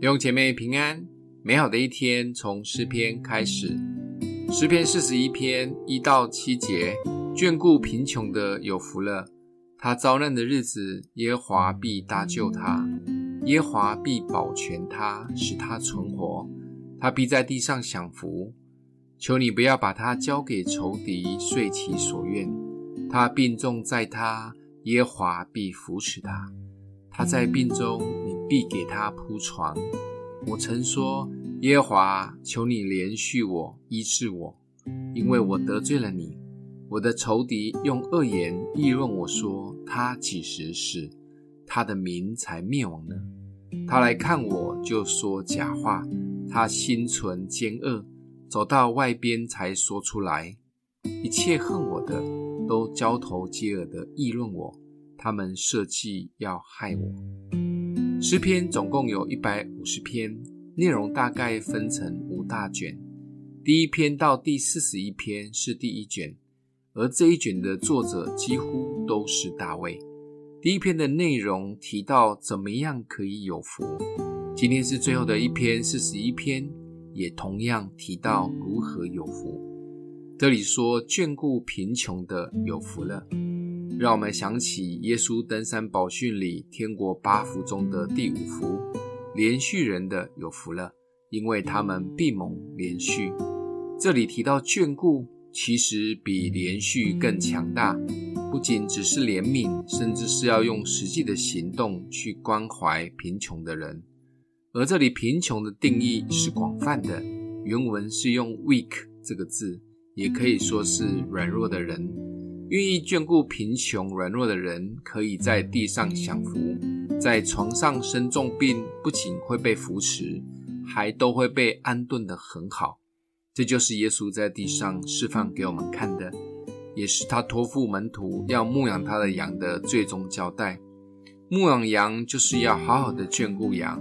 弟兄姐妹平安，美好的一天从诗篇开始。诗篇四十一篇一到七节，眷顾贫穷的有福了。他遭难的日子，耶和华必搭救他，耶和华必保全他，使他存活。他必在地上享福。求你不要把他交给仇敌，遂其所愿。他病重在他，耶华必扶持他。他在病中，必给他铺床。我曾说：耶和华，求你怜恤我，医治我，因为我得罪了你。我的仇敌用恶言议论我说：他几时死，他的民才灭亡呢？他来看我，就说假话。他心存奸恶，走到外边才说出来。一切恨我的，都交头接耳地议论我。他们设计要害我。诗篇总共有一百五十篇，内容大概分成五大卷。第一篇到第四十一篇是第一卷，而这一卷的作者几乎都是大卫。第一篇的内容提到怎么样可以有福，今天是最后的一篇四十一篇，也同样提到如何有福。这里说眷顾贫穷的有福了。让我们想起耶稣登山宝训里天国八福中的第五福：连续人的有福了，因为他们必蒙连续。这里提到眷顾，其实比连续更强大，不仅只是怜悯，甚至是要用实际的行动去关怀贫穷的人。而这里贫穷的定义是广泛的，原文是用 weak 这个字，也可以说是软弱的人。愿意眷顾贫穷软弱的人，可以在地上享福，在床上生重病，不仅会被扶持，还都会被安顿得很好。这就是耶稣在地上示范给我们看的，也是他托付门徒要牧养他的羊的最终交代。牧养羊就是要好好的眷顾羊，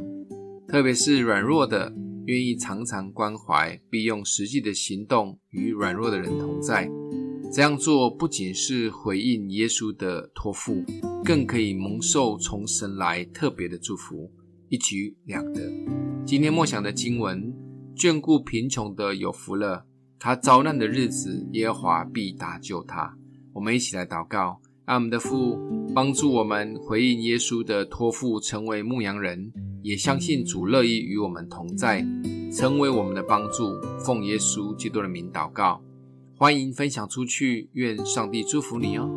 特别是软弱的，愿意常常关怀，并用实际的行动与软弱的人同在。这样做不仅是回应耶稣的托付，更可以蒙受从神来特别的祝福，一举两得。今天默想的经文，眷顾贫穷的有福了，他遭难的日子，耶和华必搭救他。我们一起来祷告，让我们的父帮助我们回应耶稣的托付，成为牧羊人，也相信主乐意与我们同在，成为我们的帮助。奉耶稣基督的名祷告。欢迎分享出去，愿上帝祝福你哦。